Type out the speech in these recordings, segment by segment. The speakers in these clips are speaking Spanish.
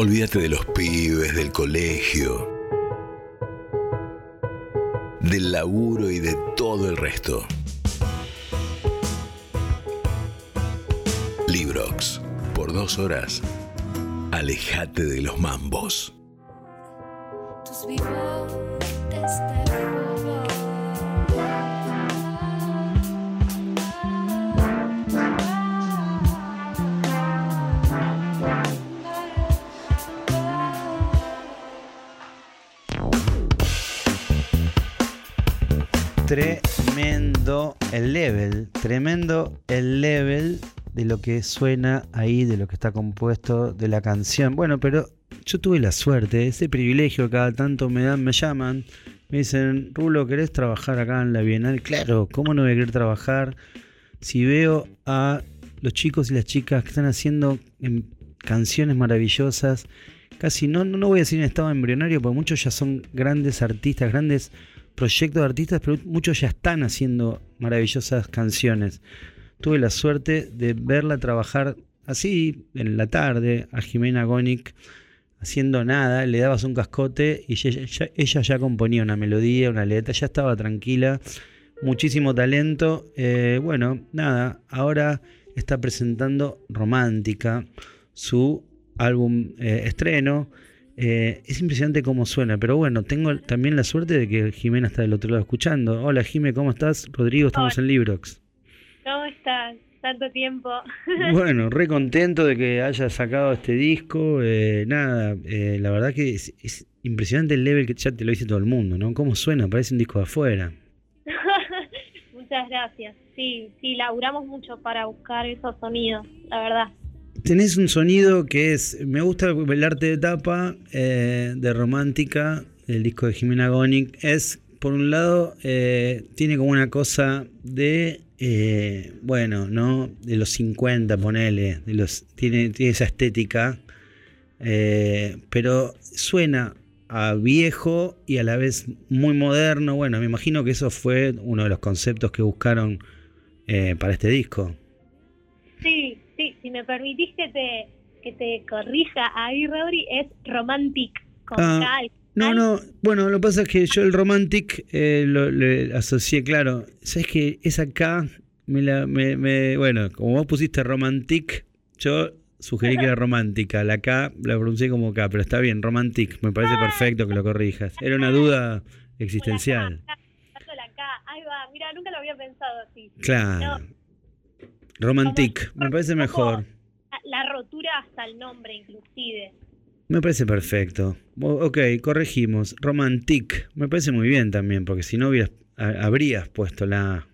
Olvídate de los pibes, del colegio, del laburo y de todo el resto. Librox. Por dos horas, alejate de los mambos. Tremendo el level, tremendo el level de lo que suena ahí, de lo que está compuesto de la canción. Bueno, pero yo tuve la suerte, ese privilegio, cada tanto me dan, me llaman, me dicen, Rulo, ¿querés trabajar acá en la Bienal? Claro, ¿cómo no voy a querer trabajar si veo a los chicos y las chicas que están haciendo canciones maravillosas? Casi no, no voy a decir en estado embrionario, porque muchos ya son grandes artistas, grandes proyectos de artistas, pero muchos ya están haciendo maravillosas canciones. Tuve la suerte de verla trabajar así en la tarde a Jimena Gonic haciendo nada, le dabas un cascote y ella, ya componía una melodía, una letra, ya estaba tranquila, muchísimo talento. Eh, bueno, nada, ahora está presentando Romántica, su álbum eh, estreno. Eh, es impresionante cómo suena, pero bueno, tengo también la suerte de que Jimena está del otro lado escuchando. Hola Jimé, ¿cómo estás? Rodrigo, estamos en Librox. ¿Cómo estás? Tanto tiempo. bueno, re contento de que hayas sacado este disco. Eh, nada, eh, la verdad que es, impresionante el level que ya te lo dice todo el mundo, ¿no? ¿Cómo suena? Parece un disco de afuera. Muchas gracias. Sí, sí, laburamos mucho para buscar esos sonidos, la verdad tenés un sonido que es, me gusta el arte de tapa eh, de romántica, el disco de Jimena Gonic, es, por un lado, eh, tiene como una cosa de, eh, bueno, ¿no? De los 50, ponele, de los, tiene, tiene esa estética, pero suena a viejo y a la vez muy moderno. Bueno, me imagino que eso fue uno de los conceptos que buscaron para este disco. Sí, sí, si me permitís que te, que te corrija ahí, Rodri, es romantic con ah, No, no, bueno, lo que pasa es que yo el romantic eh, lo le asocié, claro, sabes que esa K, me la, me, me, bueno, como vos pusiste romantic, yo sugerí que era romántica, la K la pronuncié como K, pero está bien, romantic, me parece perfecto que lo corrijas, era una duda existencial. La K, ahí va, mira, nunca lo había pensado así. Claro. Romantic, me parece mejor. La rotura hasta el nombre, inclusive. Me parece perfecto. Ok, corregimos. Romantic. Me parece muy bien también, porque si no hubieras, habrías puesto la...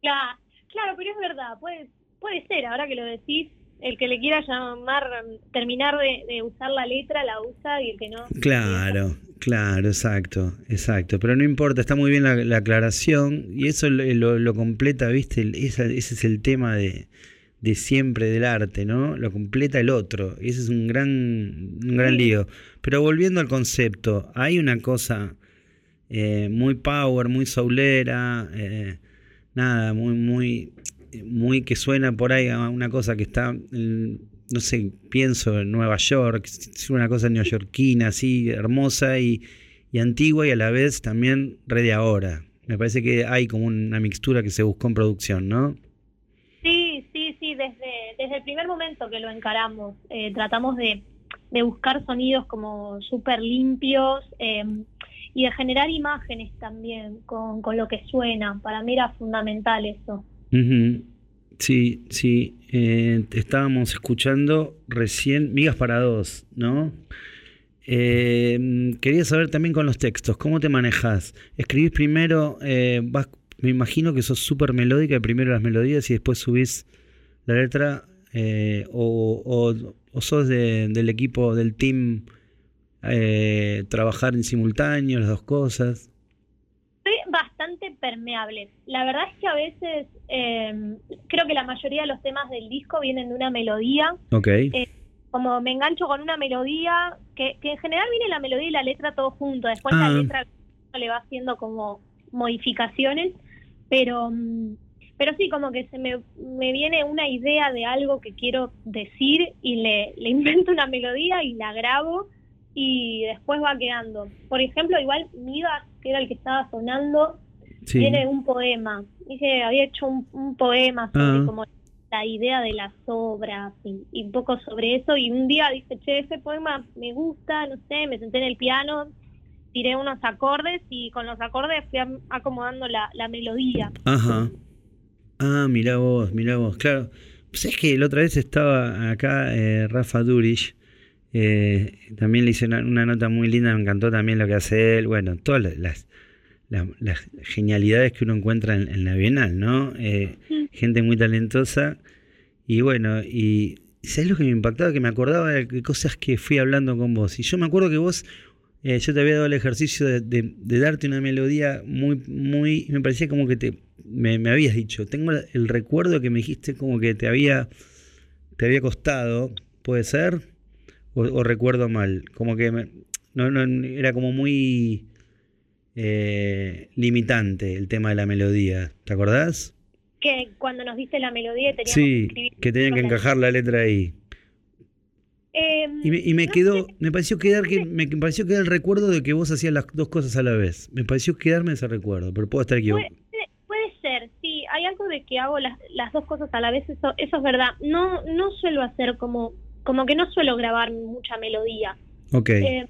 Claro, claro, pero es verdad. Puede, puede ser, ahora que lo decís, el que le quiera llamar, terminar de, usar la letra, la usa y el que no. Claro, claro, exacto, exacto. Pero no importa, está muy bien la, aclaración y eso lo, completa, ¿viste? ese es el tema de, de, siempre del arte, ¿no? Lo completa el otro. Y ese es un gran, un gran lío. Pero volviendo al concepto, hay una cosa eh, muy power, muy soulera, eh, nada, muy, muy muy que suena por ahí a una cosa que está, no sé, pienso en Nueva York, es una cosa neoyorquina, así, hermosa y, antigua y a la vez también red de ahora. Me parece que hay como una mixtura que se buscó en producción, ¿no? Sí, sí, sí, desde, desde el primer momento que lo encaramos, eh, tratamos de, buscar sonidos como súper limpios em, y de generar imágenes también con, con lo que suena. Para mí era fundamental eso. Sí, sí. Eh, estábamos escuchando recién Migas para dos, ¿no? Eh, quería saber también con los textos, ¿cómo te manejas? ¿Escribís primero, eh, me imagino que sos súper melódica, primero las melodías y después subís la letra, o, o, sos del equipo, del team, trabajar en simultáneo, las dos cosas? Permeable. La verdad es que a veces em, creo que la mayoría de los temas del disco vienen de una melodía. Ok. Eh, como me engancho con una melodía, que, en general viene la melodía y la letra todo junto. Después la ah. letra le va haciendo como modificaciones. Pero, mm, pero sí, como que se me, me viene una idea de algo que quiero decir y le, le invento una melodía y la grabo y después va quedando. Por ejemplo, igual Midas, que era el que estaba sonando, tiene un poema. Dije, había hecho un, poema sobre ah. como la idea de las obras y, un poco sobre eso. Y un día dije, che, ese poema me gusta, no sé, me senté en el piano, tiré unos acordes y con los acordes fui acomodando la, la melodía. Ajá. Ah, mira vos, mira vos, claro. Pues es que la otra vez estaba acá eh, Rafa Durich, eh, también le hice una, nota muy linda, me encantó también lo que hace él, bueno, todas las, las, genialidades que uno encuentra en, la Bienal, ¿no? Eh, gente muy talentosa y bueno, y ¿sabes lo que me impactaba? Que me acordaba de cosas que fui hablando con vos. Y yo me acuerdo que vos eh, yo te había dado el ejercicio de, darte una melodía muy, muy, me parecía como que te, me, habías dicho, tengo el recuerdo que me dijiste como que te había, te había costado, ¿puede ser? O, recuerdo mal, como que no, no, era como muy eh, limitante el tema de la melodía, ¿te acordás? Que cuando nos diste la melodía teníamos sí, que, tenían que encajar la letra ahí. Em, y me, quedó, me pareció quedar que me pareció quedar el recuerdo de que vos hacías las dos cosas a la vez. Me pareció quedarme ese recuerdo, pero puedo estar equivocado. Puede, ser, sí, hay algo de que hago las, las dos cosas a la vez, eso, eso es verdad. No, no suelo hacer como, como que no suelo grabar mucha melodía. Ok. Eh,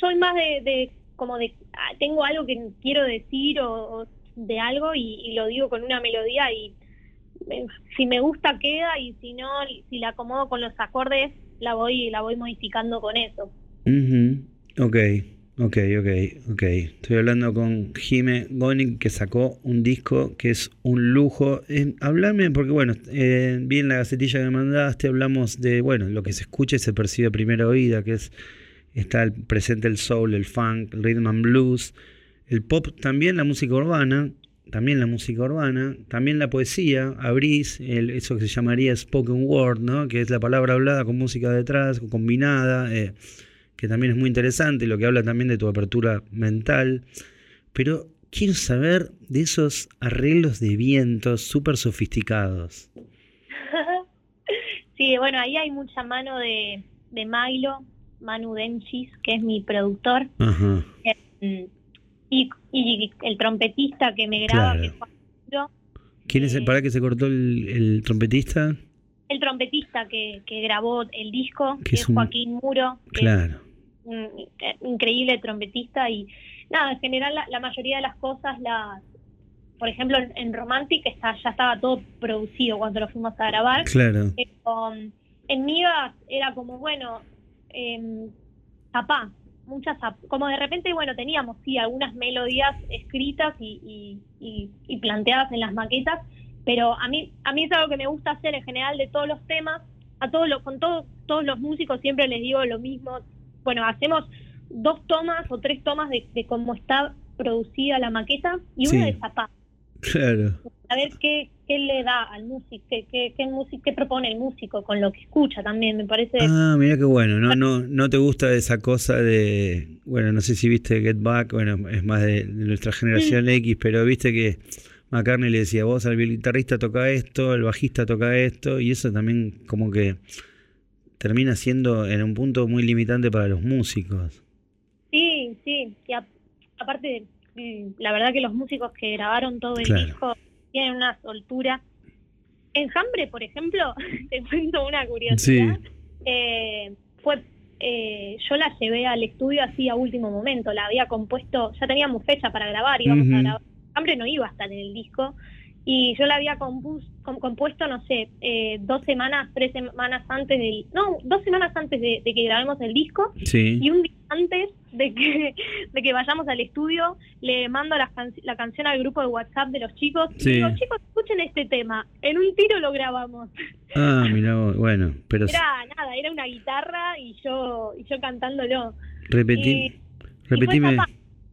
soy más de, como de, ah, tengo algo que quiero decir o, de algo y, lo digo con una melodía y eh, si me gusta queda y si no, si la acomodo con los acordes la voy, la voy modificando con eso. Ok, ok, ok, ok. Estoy hablando con Jime Goning que sacó un disco que es un lujo. Eh, hablame, porque bueno, eh, vi en la gacetilla que me mandaste, hablamos de, bueno, lo que se escucha y se percibe a primera oída, que es, está el, presente el soul, el funk, el rhythm and blues, el pop también, la música urbana, también la música urbana, también la poesía, abrís el, eso que se llamaría spoken word, ¿no? que es la palabra hablada con música detrás, combinada, eh, que también es muy interesante, lo que habla también de tu apertura mental. Pero quiero saber de esos arreglos de vientos súper sofisticados. sí, bueno, ahí hay mucha mano de, de Milo, Manu Denchis, que es mi productor. Eh, y, el trompetista que me graba, que ¿Quién es el, eh, para que se cortó el, trompetista? El trompetista que, grabó el disco, que, es, Joaquín Muro. Claro. un increíble trompetista y nada, en general la, mayoría de las cosas, las por ejemplo en, Romantic está, ya estaba todo producido cuando lo fuimos a grabar. Claro. en Migas era como, bueno, eh, papá, muchas, como de repente, bueno, teníamos sí algunas melodías escritas y, y, planteadas en las maquetas, pero a mí, a mí es algo que me gusta hacer en general de todos los temas, a todos los, con todos, todos los músicos siempre les digo lo mismo, bueno, hacemos dos tomas o tres tomas de, cómo está producida la maqueta y una de zapata. Claro. A ver qué, qué le da al músico, qué, qué, qué, propone el músico con lo que escucha también, me parece. Ah, mira qué bueno, no, no, no te gusta esa cosa de, bueno, no sé si viste Get Back, bueno, es más de, nuestra generación X, pero viste que McCartney le decía, vos al guitarrista toca esto, el bajista toca esto, y eso también como que termina siendo en un punto muy limitante para los músicos. Sí, sí, y aparte la verdad que los músicos que grabaron todo el disco tienen una soltura. Enjambre, por ejemplo, te cuento una curiosidad. Eh, fue eh, yo la llevé al estudio así a último momento, la había compuesto, ya teníamos fecha para grabar, íbamos a grabar. Enjambre no iba a estar en el disco y yo la había compuesto, no sé, eh, dos semanas, tres semanas antes del, no, dos semanas antes de, que grabemos el disco. Y un día antes de que, de que vayamos al estudio, le mando la, la canción al grupo de WhatsApp de los chicos. Y digo, chicos, escuchen este tema, en un tiro lo grabamos. Ah, mira, bueno, pero... Era nada, era una guitarra y yo, y yo cantándolo. Repetí, repetime...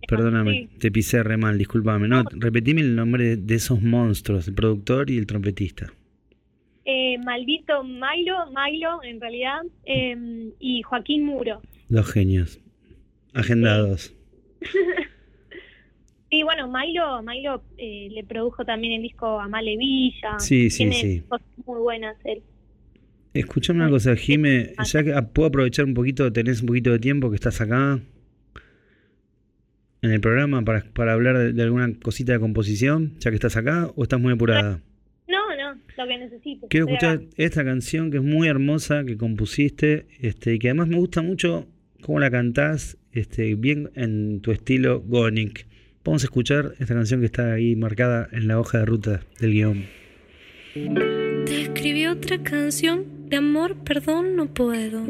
Perdóname, te pisé re mal, discúlpame. No, repetime el nombre de esos monstruos, el productor y el trompetista. Eh, maldito Milo, Milo en realidad, em, y Joaquín Muro. Dos genios, agendados. Sí, bueno, Milo, Milo eh, le produjo también el disco a Male Villa. Sí, sí, Tiene sí. cosas muy buenas él. Escuchame una cosa, Jime, Ah. ya que ah, puedo aprovechar un poquito, tenés un poquito de tiempo que estás acá en el programa para, para hablar de, de alguna cosita de composición, ya que estás acá, o estás muy apurada. No, no, lo que necesites. Quiero escuchar acá. esta canción que es muy hermosa, que compusiste, este, y que además me gusta mucho cómo la cantás, este, bien en tu estilo Gonic. Vamos a escuchar esta canción que está ahí marcada en la hoja de ruta del guion. Te escribí otra canción de amor, perdón, no puedo.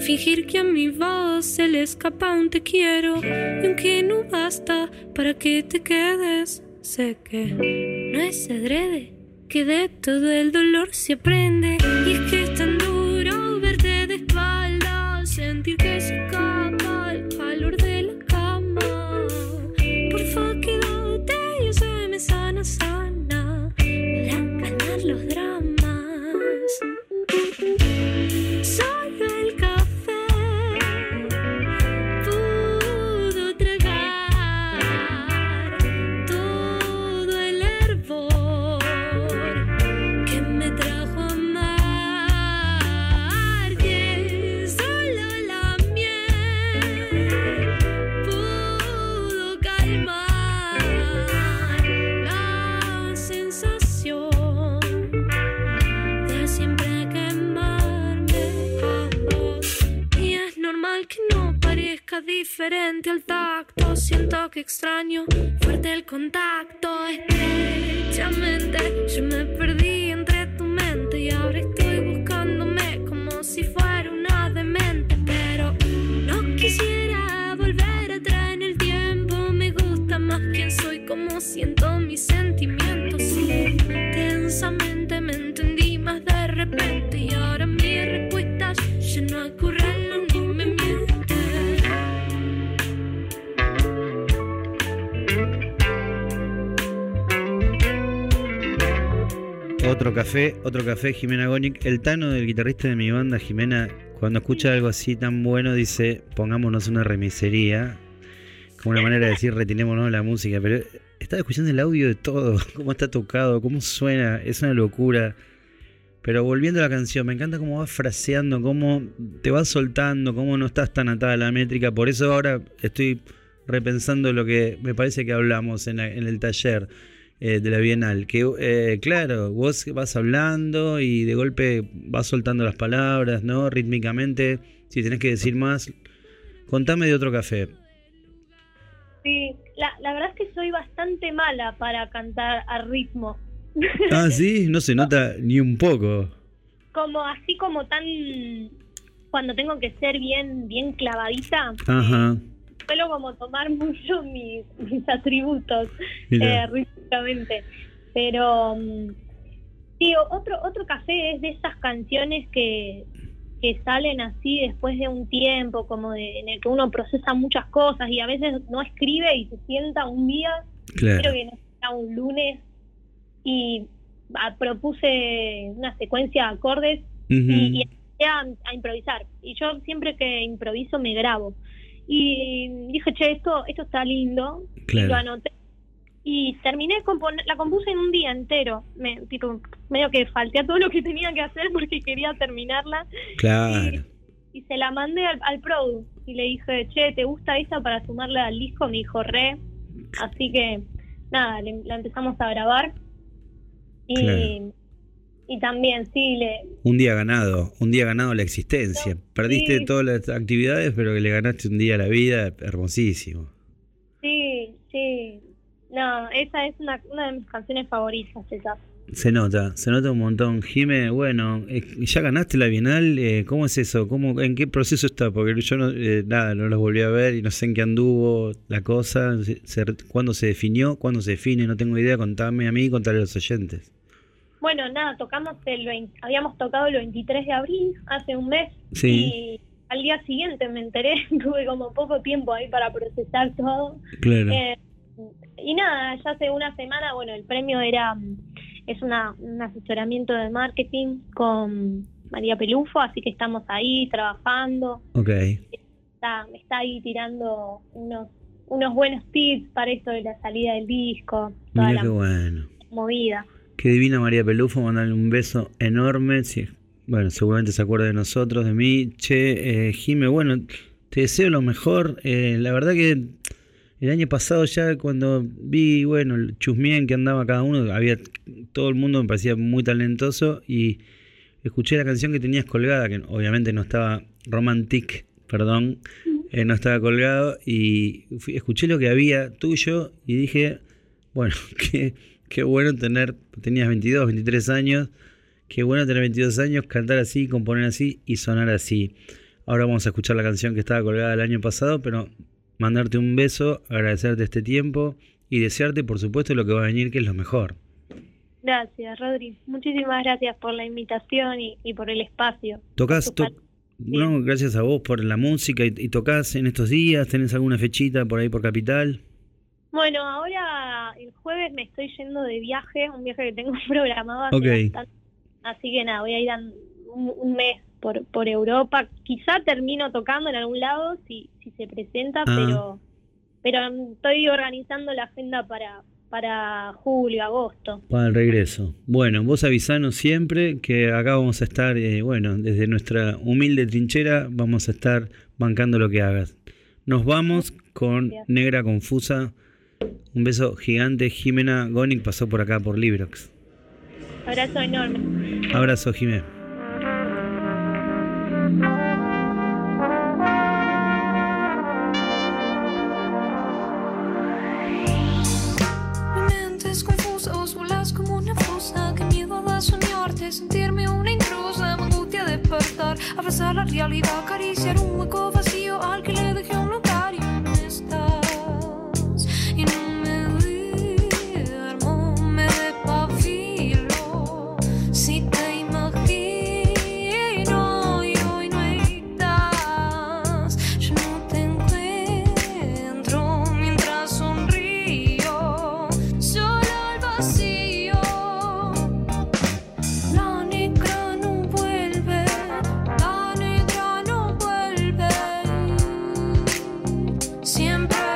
Fingir que a mi voz se le escapa un te quiero. Y aunque no basta para que te quedes, sé que no es adrede. Que de todo el dolor se aprende. Y es que es contacto. Estrechamente yo me perdí entre tu mente y ahora estoy buscándome como si fuera una demente. Pero no quisiera volver atrás en el tiempo. Me gusta más quién soy, como siento Otro café, otro café, Jimena Gonic. El Tano, del guitarrista de mi banda, Jimena, cuando escucha algo así tan bueno, dice, pongámonos una remisería. Como una manera de decir, retirémonos la música. Pero estaba escuchando el audio de todo, cómo está tocado, cómo suena, es una locura. Pero volviendo a la canción, me encanta cómo vas fraseando, cómo te vas soltando, cómo no estás tan atada a la métrica. Por eso ahora estoy repensando lo que me parece que hablamos en, la- en el taller eh, de la Bienal. Que, eh, claro, vos vas hablando y de golpe vas soltando las palabras, ¿no? Rítmicamente. Si tenés que decir más, contame de otro café. Sí, la, la verdad es que soy bastante mala para cantar a ritmo. Ah, sí, no se nota ni un poco. como así como tan cuando tengo que ser bien bien clavadita Ajá. Suelo como tomar mucho mis, mis atributos eh, rítmicamente pero mm, sí otro otro café es de esas canciones que que salen así después de un tiempo como de, en el que uno procesa muchas cosas y a veces no escribe y se sienta un día Claro. creo que no era un lunes y ah, propuse una secuencia de acordes y, y a improvisar. Y yo siempre que improviso me grabo. Y dije, che, esto, esto está lindo. Y Claro. lo anoté. Y terminé de componer, la compuse en un día entero. Me, tipo, medio que falté a todo lo que tenía que hacer porque quería terminarla. Claro. Y se la mandé al, al produ. Y le dije, che, ¿te gusta esta para sumarla al disco? Me dijo, re. Así que, nada, le- la empezamos a grabar. Y, Claro. Y también, sí, le, Un día ganado, un día ganado la existencia. Perdiste Sí. todas las actividades, pero que le ganaste un día a la vida, hermosísimo. Sí, sí. No, esa es una, una de mis canciones favoritas, esa. Se nota, se nota un montón. Jime, bueno, eh, ya ganaste la Bienal, eh, ¿cómo es eso? ¿Cómo, ¿En qué proceso está? Porque yo no, eh, nada, no los volví a ver y no sé en qué anduvo la cosa, se- se- cuándo se definió, cuándo se define, no tengo idea, contame a mí y contale a los oyentes. Bueno, nada, tocamos el 20 habíamos tocado el 23 de abril, hace un mes, Sí, y al día siguiente me enteré, tuve como poco tiempo ahí para procesar todo. claro. Eh, y nada, ya hace una semana, bueno, el premio era, es una, un asesoramiento de marketing con María Pelufo, así que estamos ahí trabajando. Ok, está, está ahí tirando unos, unos buenos tips para esto de la salida del disco, toda Mira la qué bueno. movida. Qué divina María Pelufo, mandarle un beso enorme. Sí, bueno, seguramente se acuerda de nosotros, de mí. Che, eh, Jime, bueno, te deseo lo mejor. Eh, la verdad que el año pasado ya cuando vi, bueno, el chusmien que andaba cada uno, había todo el mundo me parecía muy talentoso y escuché la canción que tenías colgada, que obviamente no estaba romantic, perdón, eh, no estaba colgado y fui- escuché lo que había tuyo y dije, bueno, qué, qué bueno tener, tenías 22, 23 años, qué bueno tener 22 años, cantar así, componer así y sonar así. Ahora vamos a escuchar la canción que estaba colgada el año pasado, pero mandarte un beso, agradecerte este tiempo y desearte, por supuesto, lo que va a venir, que es lo mejor. Gracias, Rodri. Muchísimas gracias por la invitación y, y por el espacio. Tocas, to- no, gracias a vos por la música y, y tocas en estos días, tenés alguna fechita por ahí por Capital. Bueno, ahora el jueves me estoy yendo de viaje, un viaje que tengo programado. Así que nada, voy a ir a un, un mes por, por Europa. Quizá termino tocando en algún lado si, si se presenta, Ah. pero pero estoy organizando la agenda para, para julio, agosto. Para el regreso. Bueno, vos avisanos siempre que acá vamos a estar, eh, bueno, desde nuestra humilde trinchera vamos a estar bancando lo que hagas. Nos vamos con. Negra Confusa. Un beso gigante. Jimena Gonic pasó por acá por Librox. Abrazo enorme. Abrazo, Jimé. Mi mente es confusa, vos volás como una fosa. Que miedo da soñarte, sentirme una intrusa. Me angustia despertar, abrazar la realidad, acariciar un hueco vacío al que le dejé un lugar Siempre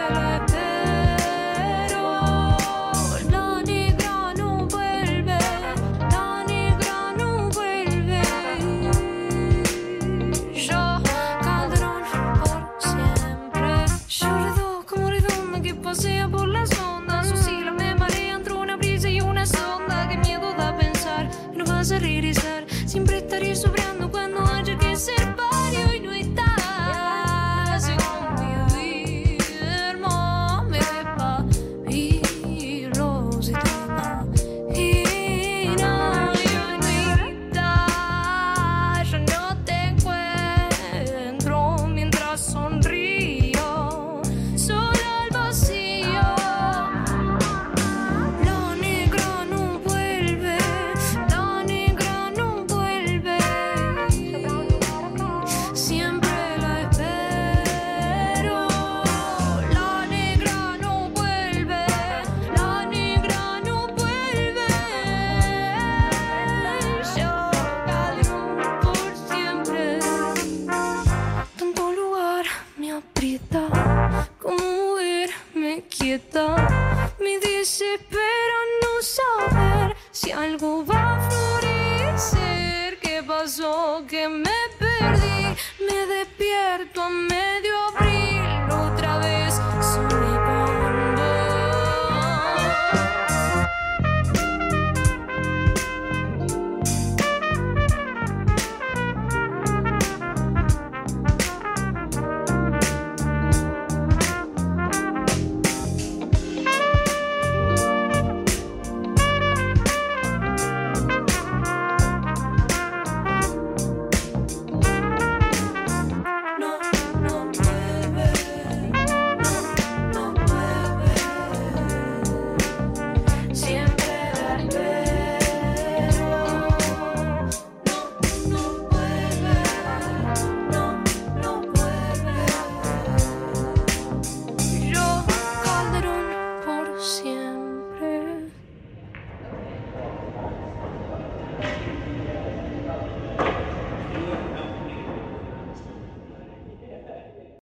como verme quieta. Me desespera no saber si algo va a florecer. ¿Qué pasó? Que me perdí. Me despierto a medio